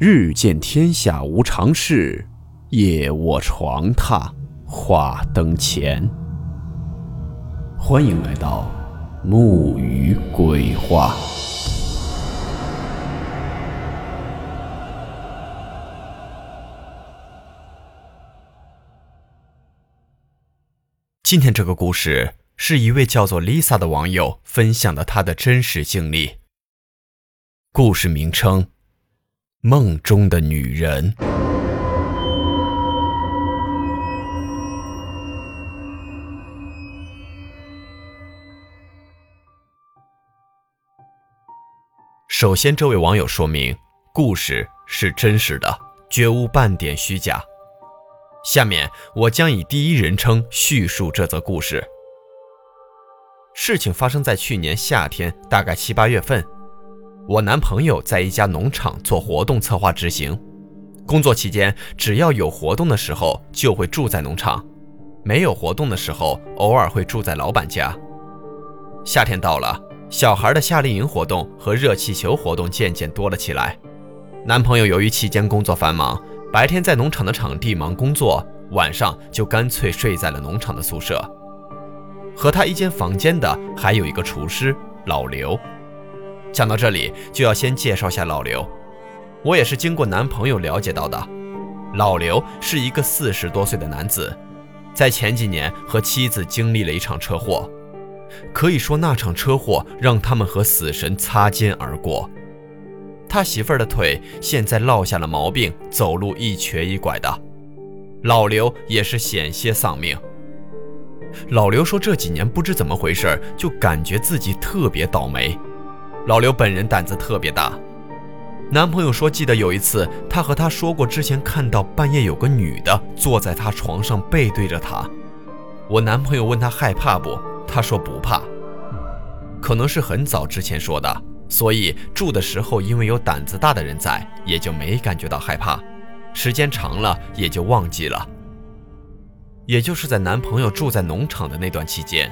日见天下无常事，夜卧床榻话灯前。欢迎来到木鱼鬼话。今天这个故事是一位叫做 Lisa 的网友分享的她的真实经历。故事名称。梦中的女人。首先，这位网友说明，故事是真实的，绝无半点虚假。下面，我将以第一人称叙述这则故事。事情发生在去年夏天，大概七八月份。我男朋友在一家农场做活动策划执行，工作期间只要有活动的时候就会住在农场，没有活动的时候偶尔会住在老板家。夏天到了，小孩的夏令营活动和热气球活动渐渐多了起来。男朋友由于期间工作繁忙，白天在农场的场地忙工作，晚上就干脆睡在了农场的宿舍。和他一间房间的还有一个厨师老刘。讲到这里，就要先介绍下老刘。我也是经过男朋友了解到的，老刘是一个四十多岁的男子，在前几年和妻子经历了一场车祸，可以说那场车祸让他们和死神擦肩而过。他媳妇儿的腿现在落下了毛病，走路一瘸一拐的，老刘也是险些丧命。老刘说这几年不知怎么回事，就感觉自己特别倒霉。老刘本人胆子特别大，男朋友说记得有一次，他和他说过之前看到半夜有个女的坐在他床上背对着他。我男朋友问他害怕不，他说不怕。可能是很早之前说的，所以住的时候因为有胆子大的人在，也就没感觉到害怕。时间长了也就忘记了。也就是在男朋友住在农场的那段期间，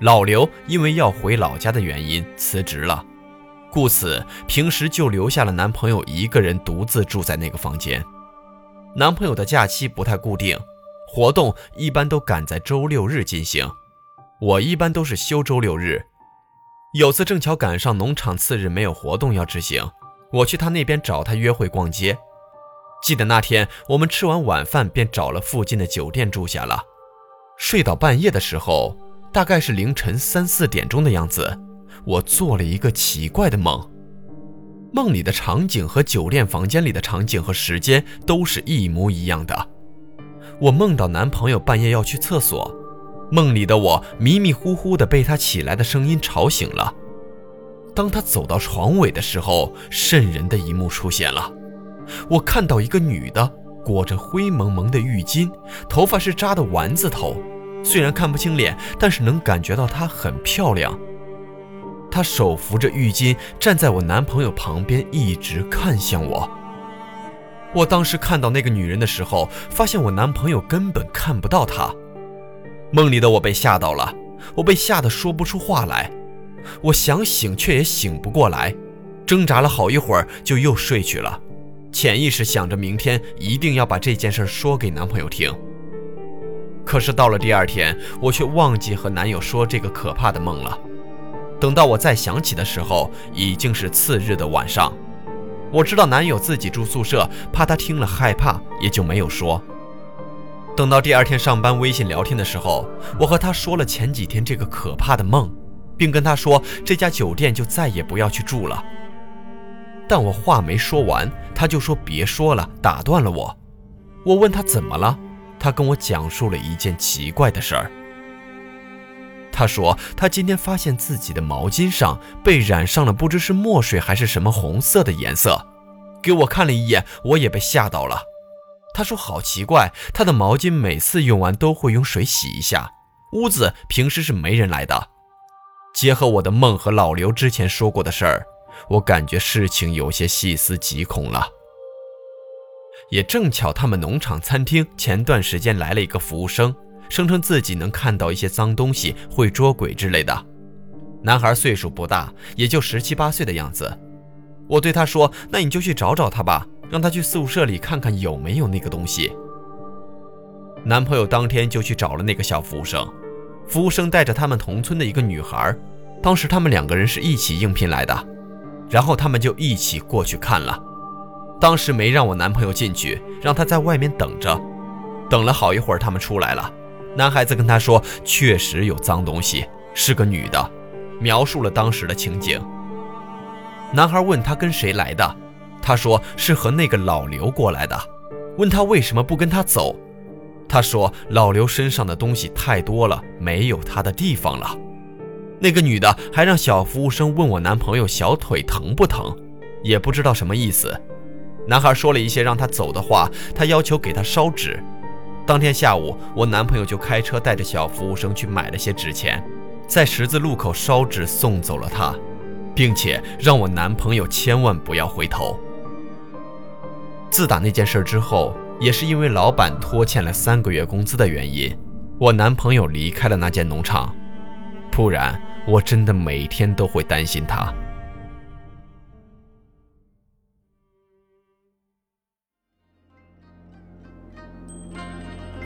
老刘因为要回老家的原因辞职了。故此，平时就留下了男朋友一个人独自住在那个房间。男朋友的假期不太固定，活动一般都赶在周六日进行。我一般都是休周六日。有次正巧赶上农场次日没有活动要执行，我去他那边找他约会逛街。记得那天我们吃完晚饭便找了附近的酒店住下了，睡到半夜的时候，大概是凌晨三四点钟的样子。我做了一个奇怪的梦，梦里的场景和酒店房间里的场景和时间都是一模一样的。我梦到男朋友半夜要去厕所，梦里的我迷迷糊糊的被他起来的声音吵醒了。当他走到床尾的时候，瘆人的一幕出现了，我看到一个女的裹着灰蒙蒙的浴巾，头发是扎的丸子头，虽然看不清脸，但是能感觉到她很漂亮。她手扶着浴巾，站在我男朋友旁边，一直看向我。我当时看到那个女人的时候，发现我男朋友根本看不到她。梦里的我被吓到了，我被吓得说不出话来。我想醒，却也醒不过来，挣扎了好一会儿，就又睡去了。潜意识想着明天一定要把这件事说给男朋友听。可是到了第二天，我却忘记和男友说这个可怕的梦了。等到我再想起的时候，已经是次日的晚上。我知道男友自己住宿舍，怕他听了害怕，也就没有说。等到第二天上班微信聊天的时候，我和他说了前几天这个可怕的梦，并跟他说这家酒店就再也不要去住了。但我话没说完，他就说别说了，打断了我。我问他怎么了，他跟我讲述了一件奇怪的事儿。他说：“他今天发现自己的毛巾上被染上了不知是墨水还是什么红色的颜色，给我看了一眼，我也被吓到了。”他说：“好奇怪，他的毛巾每次用完都会用水洗一下，屋子平时是没人来的。”结合我的梦和老刘之前说过的事儿，我感觉事情有些细思极恐了。也正巧他们农场餐厅前段时间来了一个服务生。声称自己能看到一些脏东西，会捉鬼之类的。男孩岁数不大，也就十七八岁的样子。我对他说：“那你就去找找他吧，让他去宿舍里看看有没有那个东西。男朋友当天就去找了那个小服务生，服务生带着他们同村的一个女孩，当时他们两个人是一起应聘来的，然后他们就一起过去看了。当时没让我男朋友进去，让他在外面等着。等了好一会儿，他们出来了。男孩子跟他说，确实有脏东西，是个女的，描述了当时的情景。男孩问他跟谁来的，他说是和那个老刘过来的。问他为什么不跟他走，他说老刘身上的东西太多了，没有他的地方了。那个女的还让小服务生问我男朋友小腿疼不疼，也不知道什么意思。男孩说了一些让他走的话，他要求给他烧纸。当天下午，我男朋友就开车带着小服务生去买了些纸钱，在十字路口烧纸送走了他。并且让我男朋友千万不要回头。自打那件事之后，也是因为老板拖欠了三个月工资的原因，我男朋友离开了那间农场。不然，我真的每天都会担心他。